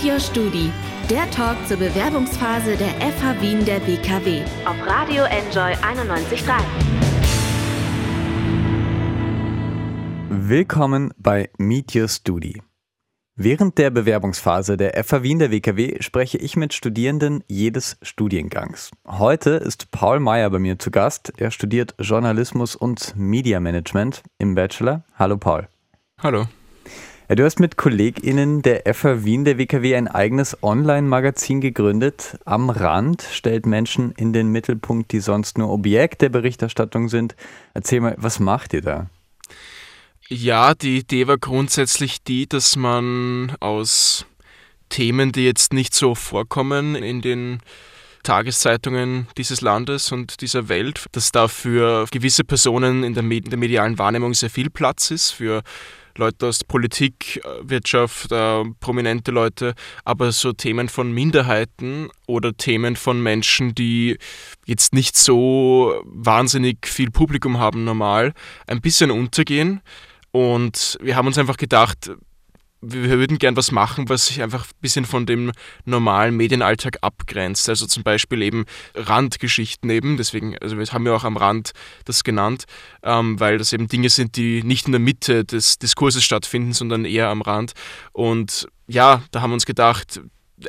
Meet Your Studi, der Talk zur Bewerbungsphase der FH Wien der WKW auf Radio Enjoy 91.3. Willkommen bei Meet Your Studi. Während der Bewerbungsphase der FH Wien der WKW spreche ich mit Studierenden jedes Studiengangs. Heute ist Paul Meyer bei mir zu Gast. Er studiert Journalismus und Media Management im Bachelor. Hallo Paul. Hallo. Ja, du hast mit KollegInnen der FH Wien der WKW ein eigenes Online-Magazin gegründet. Am Rand stellt Menschen in den Mittelpunkt, die sonst nur Objekt der Berichterstattung sind. Erzähl mal, was macht ihr da? Ja, die Idee war grundsätzlich die, dass man aus Themen, die jetzt nicht so vorkommen in den Tageszeitungen dieses Landes und dieser Welt, dass da für gewisse Personen in der, Med der medialen Wahrnehmung sehr viel Platz ist, für Leute aus Politik, Wirtschaft, äh, prominente Leute, aber so Themen von Minderheiten oder Themen von Menschen, die jetzt nicht so wahnsinnig viel Publikum haben normal, ein bisschen untergehen. Und wir haben uns einfach gedacht, wir würden gern was machen, was sich einfach ein bisschen von dem normalen Medienalltag abgrenzt. Also zum Beispiel eben Randgeschichten eben, deswegen, also wir haben ja auch am Rand das genannt, ähm, weil das eben Dinge sind, die nicht in der Mitte des Diskurses stattfinden, sondern eher am Rand. Und ja, da haben wir uns gedacht,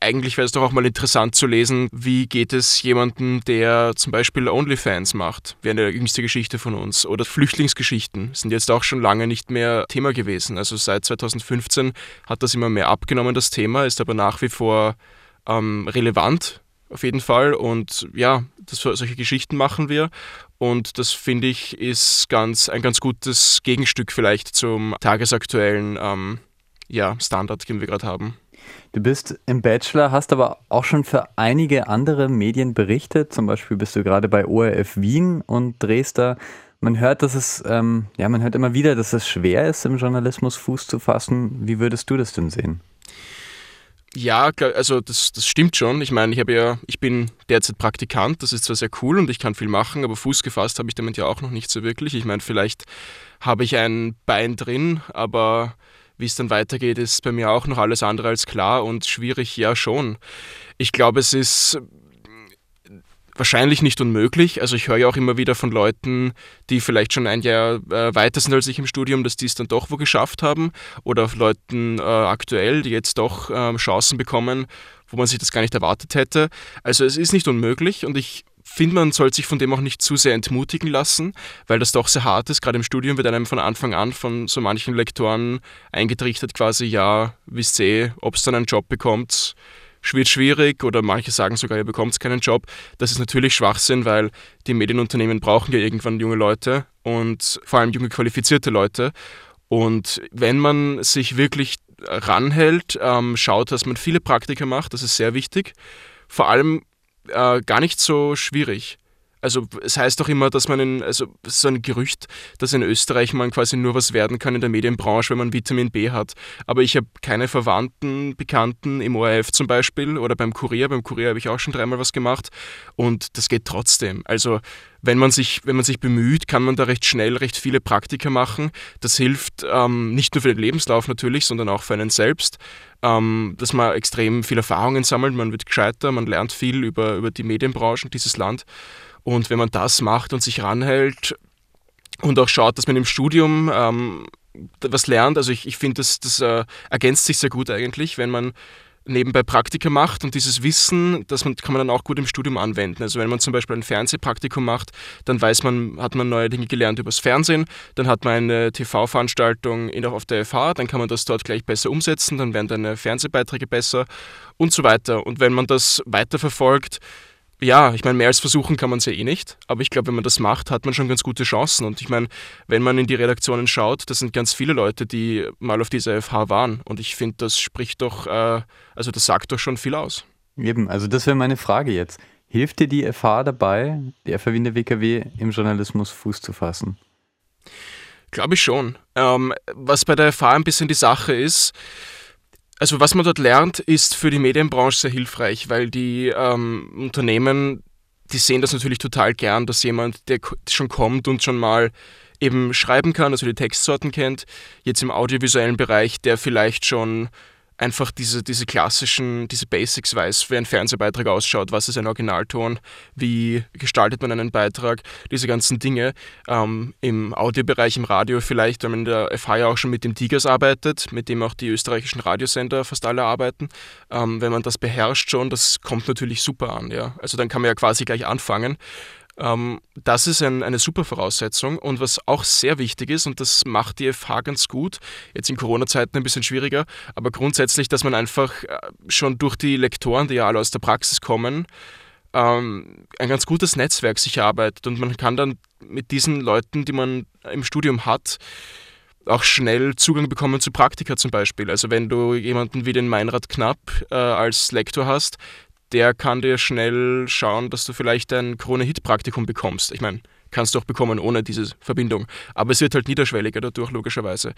eigentlich wäre es doch auch mal interessant zu lesen, wie geht es jemandem, der zum Beispiel OnlyFans macht, wäre eine jüngste Geschichte von uns. Oder Flüchtlingsgeschichten sind jetzt auch schon lange nicht mehr Thema gewesen. Also seit 2015 hat das immer mehr abgenommen, das Thema, ist aber nach wie vor ähm, relevant auf jeden Fall. Und ja, das, solche Geschichten machen wir. Und das finde ich ist ganz, ein ganz gutes Gegenstück vielleicht zum tagesaktuellen ähm, ja, Standard, den wir gerade haben. Du bist im Bachelor, hast aber auch schon für einige andere Medien berichtet. Zum Beispiel bist du gerade bei ORF Wien und drehst da. Man hört, dass es, ähm, ja, man hört immer wieder, dass es schwer ist, im Journalismus Fuß zu fassen. Wie würdest du das denn sehen? Ja, also das, das stimmt schon. Ich meine, ich habe ja, ich bin derzeit Praktikant, das ist zwar sehr cool und ich kann viel machen, aber Fuß gefasst habe ich damit ja auch noch nicht so wirklich. Ich meine, vielleicht habe ich ein Bein drin, aber wie es dann weitergeht, ist bei mir auch noch alles andere als klar und schwierig, ja schon. Ich glaube, es ist wahrscheinlich nicht unmöglich. Also ich höre ja auch immer wieder von Leuten, die vielleicht schon ein Jahr äh, weiter sind als ich im Studium, dass die es dann doch wo geschafft haben. Oder Leuten äh, aktuell, die jetzt doch äh, Chancen bekommen, wo man sich das gar nicht erwartet hätte. Also es ist nicht unmöglich und ich finde, man sollte sich von dem auch nicht zu sehr entmutigen lassen, weil das doch sehr hart ist. Gerade im Studium wird einem von Anfang an von so manchen Lektoren eingetrichtert, quasi, ja, wisst ihr, ob es dann einen Job bekommt, wird schwierig oder manche sagen sogar, ihr bekommt keinen Job. Das ist natürlich Schwachsinn, weil die Medienunternehmen brauchen ja irgendwann junge Leute und vor allem junge qualifizierte Leute. Und wenn man sich wirklich ranhält, ähm, schaut, dass man viele Praktika macht, das ist sehr wichtig. Vor allem äh, gar nicht so schwierig. Also es heißt doch immer, dass man in, also so ein Gerücht, dass in Österreich man quasi nur was werden kann in der Medienbranche, wenn man Vitamin B hat. Aber ich habe keine Verwandten, Bekannten im ORF zum Beispiel oder beim Kurier. Beim Kurier habe ich auch schon dreimal was gemacht und das geht trotzdem. Also wenn man sich, wenn man sich bemüht, kann man da recht schnell recht viele Praktika machen. Das hilft ähm, nicht nur für den Lebenslauf natürlich, sondern auch für einen selbst ähm, dass man extrem viel Erfahrungen sammelt, man wird gescheiter, man lernt viel über, über die Medienbranche und dieses Land. Und wenn man das macht und sich ranhält und auch schaut, dass man im Studium ähm, was lernt, also ich, ich finde, das, das äh, ergänzt sich sehr gut eigentlich, wenn man nebenbei Praktika macht und dieses Wissen, das man, kann man dann auch gut im Studium anwenden. Also wenn man zum Beispiel ein Fernsehpraktikum macht, dann weiß man, hat man neue Dinge gelernt übers Fernsehen, dann hat man eine TV-Veranstaltung auf der FH, dann kann man das dort gleich besser umsetzen, dann werden deine Fernsehbeiträge besser und so weiter. Und wenn man das weiterverfolgt, ja, ich meine, mehr als versuchen kann man es ja eh nicht, aber ich glaube, wenn man das macht, hat man schon ganz gute Chancen. Und ich meine, wenn man in die Redaktionen schaut, das sind ganz viele Leute, die mal auf dieser FH waren. Und ich finde, das spricht doch, äh, also das sagt doch schon viel aus. Eben, also das wäre meine Frage jetzt. Hilft dir die FH dabei, die FH Wien der WKW, im Journalismus Fuß zu fassen? Glaube ich schon. Ähm, was bei der FH ein bisschen die Sache ist, also was man dort lernt, ist für die Medienbranche sehr hilfreich, weil die ähm, Unternehmen, die sehen das natürlich total gern, dass jemand, der schon kommt und schon mal eben schreiben kann, also die Textsorten kennt, jetzt im audiovisuellen Bereich, der vielleicht schon einfach diese, diese klassischen, diese Basics weiß, wie ein Fernsehbeitrag ausschaut, was ist ein Originalton, wie gestaltet man einen Beitrag, diese ganzen Dinge. Ähm, Im Audiobereich, im Radio vielleicht, weil man in der FH ja auch schon mit dem Tigers arbeitet, mit dem auch die österreichischen Radiosender fast alle arbeiten. Ähm, wenn man das beherrscht schon, das kommt natürlich super an. Ja? Also dann kann man ja quasi gleich anfangen. Ähm, das ist ein, eine super Voraussetzung und was auch sehr wichtig ist, und das macht die FH ganz gut, jetzt in Corona-Zeiten ein bisschen schwieriger, aber grundsätzlich, dass man einfach äh, schon durch die Lektoren, die ja alle aus der Praxis kommen, ähm, ein ganz gutes Netzwerk sich arbeitet und man kann dann mit diesen Leuten, die man im Studium hat, auch schnell Zugang bekommen zu Praktika zum Beispiel. Also wenn du jemanden wie den Meinrad Knapp äh, als Lektor hast, der kann dir schnell schauen, dass du vielleicht ein Krone-Hit-Praktikum bekommst. Ich meine, kannst du auch bekommen ohne diese Verbindung. Aber es wird halt niederschwelliger dadurch, logischerweise.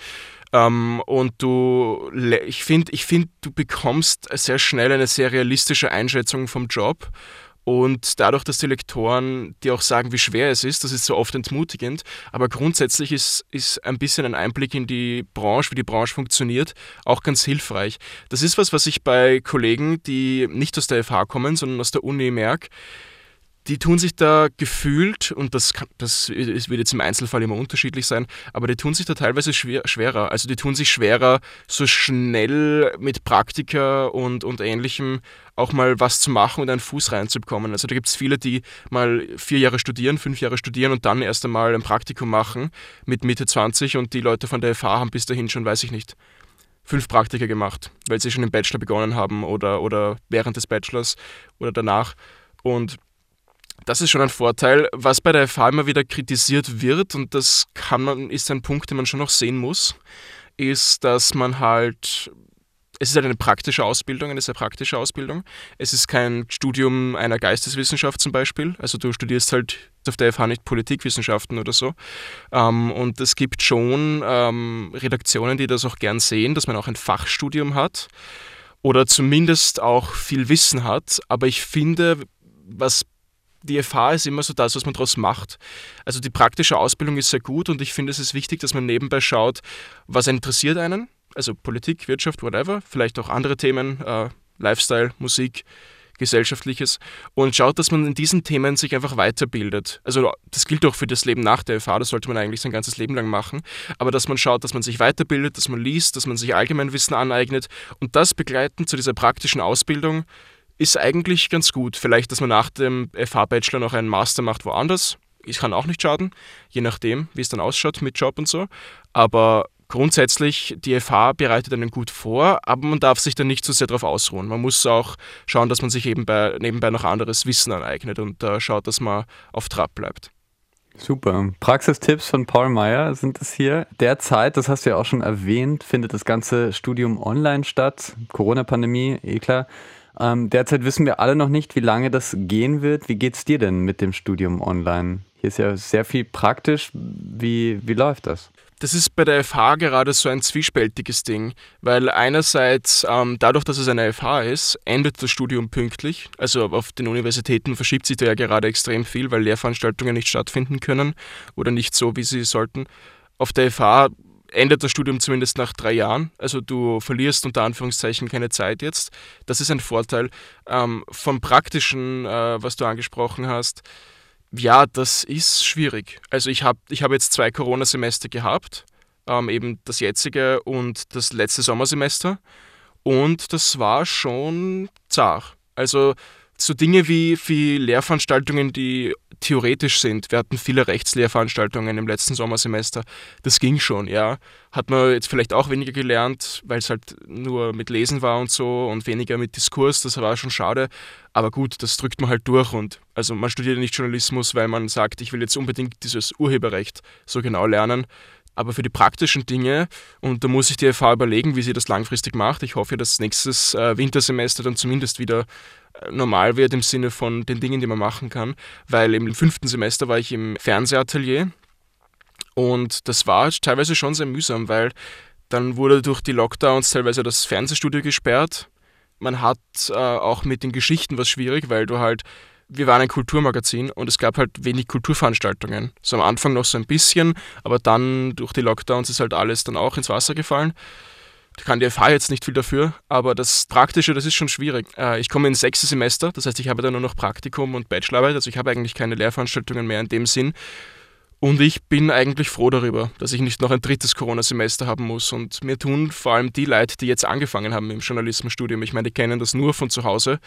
Ähm, und du, ich finde, ich find, du bekommst sehr schnell eine sehr realistische Einschätzung vom Job und dadurch, dass die Lektoren dir auch sagen, wie schwer es ist, das ist so oft entmutigend, aber grundsätzlich ist, ist ein bisschen ein Einblick in die Branche, wie die Branche funktioniert, auch ganz hilfreich. Das ist was, was ich bei Kollegen, die nicht aus der FH kommen, sondern aus der Uni merke, die tun sich da gefühlt, und das, kann, das wird jetzt im Einzelfall immer unterschiedlich sein, aber die tun sich da teilweise schwer, schwerer. Also die tun sich schwerer, so schnell mit Praktika und, und Ähnlichem auch mal was zu machen und einen Fuß reinzubekommen. Also da gibt es viele, die mal vier Jahre studieren, fünf Jahre studieren und dann erst einmal ein Praktikum machen mit Mitte 20 und die Leute von der FH haben bis dahin schon, weiß ich nicht, fünf Praktika gemacht, weil sie schon im Bachelor begonnen haben oder, oder während des Bachelors oder danach. Und das ist schon ein Vorteil. Was bei der FH immer wieder kritisiert wird, und das kann man, ist ein Punkt, den man schon noch sehen muss, ist, dass man halt es ist halt eine praktische Ausbildung, eine sehr praktische Ausbildung. Es ist kein Studium einer Geisteswissenschaft zum Beispiel. Also du studierst halt auf der FH nicht Politikwissenschaften oder so. Ähm, und es gibt schon ähm, Redaktionen, die das auch gern sehen, dass man auch ein Fachstudium hat oder zumindest auch viel Wissen hat. Aber ich finde, was die FH ist immer so das, was man daraus macht. Also die praktische Ausbildung ist sehr gut und ich finde, es ist wichtig, dass man nebenbei schaut, was interessiert einen. Also Politik, Wirtschaft, whatever, vielleicht auch andere Themen, äh, Lifestyle, Musik, Gesellschaftliches und schaut, dass man in diesen Themen sich einfach weiterbildet. Also das gilt auch für das Leben nach der FH, das sollte man eigentlich sein ganzes Leben lang machen, aber dass man schaut, dass man sich weiterbildet, dass man liest, dass man sich Allgemeinwissen aneignet und das begleitend zu dieser praktischen Ausbildung ist eigentlich ganz gut. Vielleicht, dass man nach dem FH-Bachelor noch einen Master macht woanders. Ich kann auch nicht schaden, je nachdem, wie es dann ausschaut mit Job und so. Aber grundsätzlich, die FH bereitet einen gut vor, aber man darf sich dann nicht zu so sehr darauf ausruhen. Man muss auch schauen, dass man sich eben bei, nebenbei noch anderes Wissen aneignet und äh, schaut, dass man auf Trab bleibt. Super. Praxistipps von Paul Meyer sind es hier. Derzeit, das hast du ja auch schon erwähnt, findet das ganze Studium online statt. Corona-Pandemie, eh klar. Ähm, derzeit wissen wir alle noch nicht, wie lange das gehen wird. Wie geht es dir denn mit dem Studium online? Hier ist ja sehr viel praktisch. Wie, wie läuft das? Das ist bei der FH gerade so ein zwiespältiges Ding, weil einerseits ähm, dadurch, dass es eine FH ist, endet das Studium pünktlich. Also auf den Universitäten verschiebt sich da ja gerade extrem viel, weil Lehrveranstaltungen nicht stattfinden können oder nicht so, wie sie sollten. Auf der FH endet das Studium zumindest nach drei Jahren. Also du verlierst unter Anführungszeichen keine Zeit jetzt. Das ist ein Vorteil. Ähm, vom Praktischen, äh, was du angesprochen hast, ja, das ist schwierig. Also ich habe ich hab jetzt zwei Corona-Semester gehabt, ähm, eben das jetzige und das letzte Sommersemester. Und das war schon zart. Also so Dinge wie, wie Lehrveranstaltungen, die theoretisch sind. Wir hatten viele Rechtslehrveranstaltungen im letzten Sommersemester. Das ging schon, ja. Hat man jetzt vielleicht auch weniger gelernt, weil es halt nur mit Lesen war und so und weniger mit Diskurs. Das war schon schade. Aber gut, das drückt man halt durch. Und also man studiert nicht Journalismus, weil man sagt, ich will jetzt unbedingt dieses Urheberrecht so genau lernen. Aber für die praktischen Dinge, und da muss ich die FH überlegen, wie sie das langfristig macht. Ich hoffe, dass nächstes äh, Wintersemester dann zumindest wieder normal wird im Sinne von den Dingen, die man machen kann, weil im fünften Semester war ich im Fernsehatelier und das war teilweise schon sehr mühsam, weil dann wurde durch die Lockdowns teilweise das Fernsehstudio gesperrt. Man hat äh, auch mit den Geschichten was schwierig, weil du halt, wir waren ein Kulturmagazin und es gab halt wenig Kulturveranstaltungen. So am Anfang noch so ein bisschen, aber dann durch die Lockdowns ist halt alles dann auch ins Wasser gefallen. Kann die FH jetzt nicht viel dafür, aber das Praktische, das ist schon schwierig. Äh, ich komme ins sechste Semester, das heißt, ich habe dann nur noch Praktikum und Bachelorarbeit, also ich habe eigentlich keine Lehrveranstaltungen mehr in dem Sinn. Und ich bin eigentlich froh darüber, dass ich nicht noch ein drittes Corona-Semester haben muss. Und mir tun vor allem die Leute, die jetzt angefangen haben im Journalismusstudium, ich meine, die kennen das nur von zu Hause.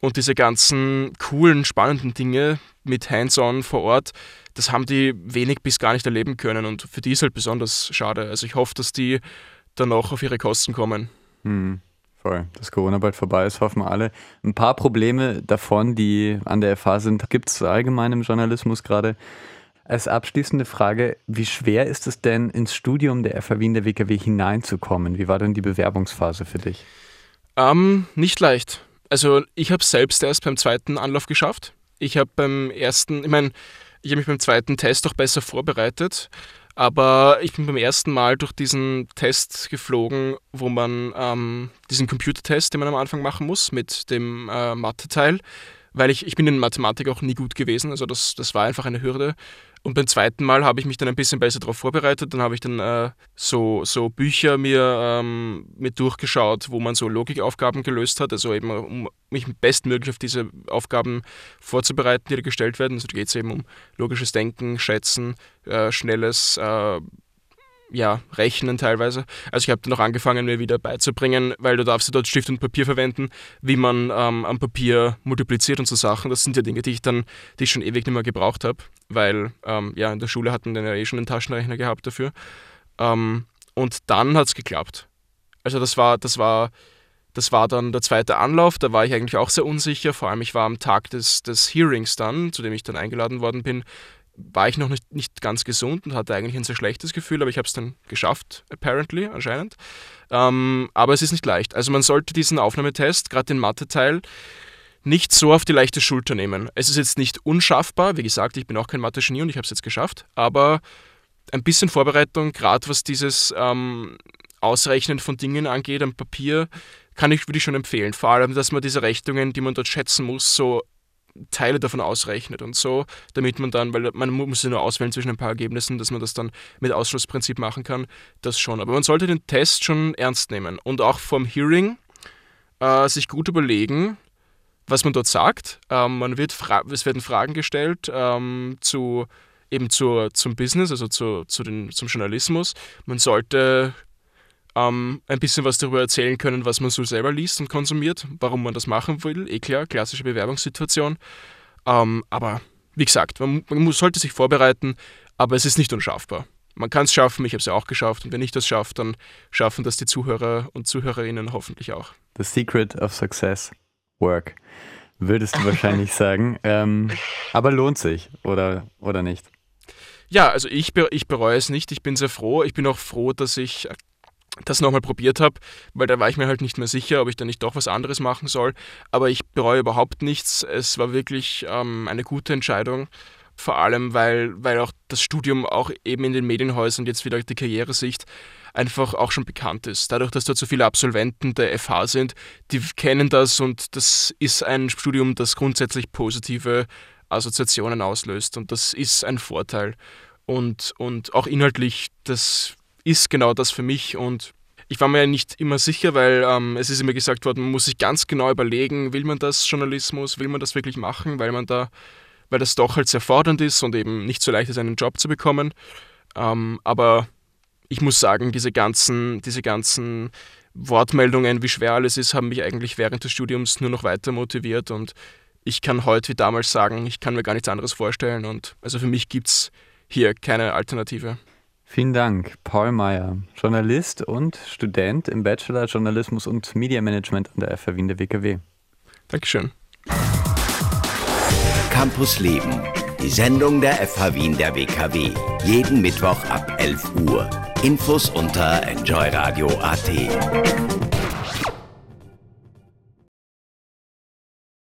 Und diese ganzen coolen, spannenden Dinge mit Hands-on vor Ort, das haben die wenig bis gar nicht erleben können. Und für die ist halt besonders schade. Also ich hoffe, dass die dann auch auf ihre Kosten kommen. Hm, voll. Dass Corona bald vorbei ist, hoffen wir alle. Ein paar Probleme davon, die an der FH sind, gibt es allgemein im Journalismus gerade. Als abschließende Frage, wie schwer ist es denn, ins Studium der FH Wien der WKW hineinzukommen? Wie war denn die Bewerbungsphase für dich? Ähm, nicht leicht. Also ich habe es selbst erst beim zweiten Anlauf geschafft. Ich habe beim ersten, ich meine, ich habe mich beim zweiten Test auch besser vorbereitet. Aber ich bin beim ersten Mal durch diesen Test geflogen, wo man ähm, diesen Computertest, den man am Anfang machen muss, mit dem äh, Mathe-Teil, weil ich, ich bin in Mathematik auch nie gut gewesen, also das, das war einfach eine Hürde. Und beim zweiten Mal habe ich mich dann ein bisschen besser darauf vorbereitet. Dann habe ich dann äh, so, so Bücher mir, ähm, mir durchgeschaut, wo man so Logikaufgaben gelöst hat. Also eben, um mich bestmöglich auf diese Aufgaben vorzubereiten, die da gestellt werden. Also da geht es eben um logisches Denken, Schätzen, äh, schnelles äh, ja, rechnen teilweise. Also ich habe dann auch angefangen, mir wieder beizubringen, weil du darfst ja dort Stift und Papier verwenden, wie man ähm, am Papier multipliziert und so Sachen. Das sind ja Dinge, die ich dann, die ich schon ewig nicht mehr gebraucht habe, weil ähm, ja, in der Schule hatten wir ja eh schon einen Taschenrechner gehabt dafür. Ähm, und dann hat es geklappt. Also das war, das war, das war dann der zweite Anlauf, da war ich eigentlich auch sehr unsicher, vor allem ich war am Tag des, des Hearings dann, zu dem ich dann eingeladen worden bin, war ich noch nicht, nicht ganz gesund und hatte eigentlich ein sehr schlechtes Gefühl, aber ich habe es dann geschafft, apparently, anscheinend. Ähm, aber es ist nicht leicht. Also man sollte diesen Aufnahmetest, gerade den Mathe-Teil, nicht so auf die leichte Schulter nehmen. Es ist jetzt nicht unschaffbar, wie gesagt, ich bin auch kein Mathe-Genie und ich habe es jetzt geschafft, aber ein bisschen Vorbereitung, gerade was dieses ähm, Ausrechnen von Dingen angeht am Papier, kann ich, würde ich schon empfehlen. Vor allem, dass man diese Rechnungen, die man dort schätzen muss, so Teile davon ausrechnet und so, damit man dann, weil man muss ja nur auswählen zwischen ein paar Ergebnissen, dass man das dann mit Ausschlussprinzip machen kann, das schon. Aber man sollte den Test schon ernst nehmen und auch vom Hearing äh, sich gut überlegen, was man dort sagt. Ähm, man wird es werden Fragen gestellt ähm, zu eben zur, zum Business, also zu, zu den, zum Journalismus. Man sollte ähm, ein bisschen was darüber erzählen können, was man so selber liest und konsumiert, warum man das machen will. Eh klar, klassische Bewerbungssituation. Ähm, aber wie gesagt, man, man muss, sollte sich vorbereiten, aber es ist nicht unschaffbar. Man kann es schaffen, ich habe es ja auch geschafft und wenn ich das schaffe, dann schaffen das die Zuhörer und Zuhörerinnen hoffentlich auch. The Secret of Success, Work, würdest du wahrscheinlich sagen. Ähm, aber lohnt sich oder, oder nicht? Ja, also ich, ich bereue es nicht. Ich bin sehr froh. Ich bin auch froh, dass ich das nochmal probiert habe, weil da war ich mir halt nicht mehr sicher, ob ich da nicht doch was anderes machen soll. Aber ich bereue überhaupt nichts. Es war wirklich ähm, eine gute Entscheidung. Vor allem, weil, weil auch das Studium auch eben in den Medienhäusern jetzt wieder die Karrieresicht einfach auch schon bekannt ist. Dadurch, dass dort so viele Absolventen der FH sind, die kennen das und das ist ein Studium, das grundsätzlich positive Assoziationen auslöst und das ist ein Vorteil. Und, und auch inhaltlich, das ist genau das für mich und ich war mir ja nicht immer sicher, weil ähm, es ist immer gesagt worden, man muss sich ganz genau überlegen, will man das Journalismus, will man das wirklich machen, weil man da, weil das doch halt sehr fordernd ist und eben nicht so leicht ist, einen Job zu bekommen. Ähm, aber ich muss sagen, diese ganzen, diese ganzen Wortmeldungen, wie schwer alles ist, haben mich eigentlich während des Studiums nur noch weiter motiviert und ich kann heute wie damals sagen, ich kann mir gar nichts anderes vorstellen und also für mich gibt es hier keine Alternative. Vielen Dank, Paul Meyer, Journalist und Student im Bachelor Journalismus und Media Management an der FH Wien der WKW. Dankeschön. Campus Leben, die Sendung der FH Wien der WKW. Jeden Mittwoch ab 11 Uhr. Infos unter enjoyradio.at.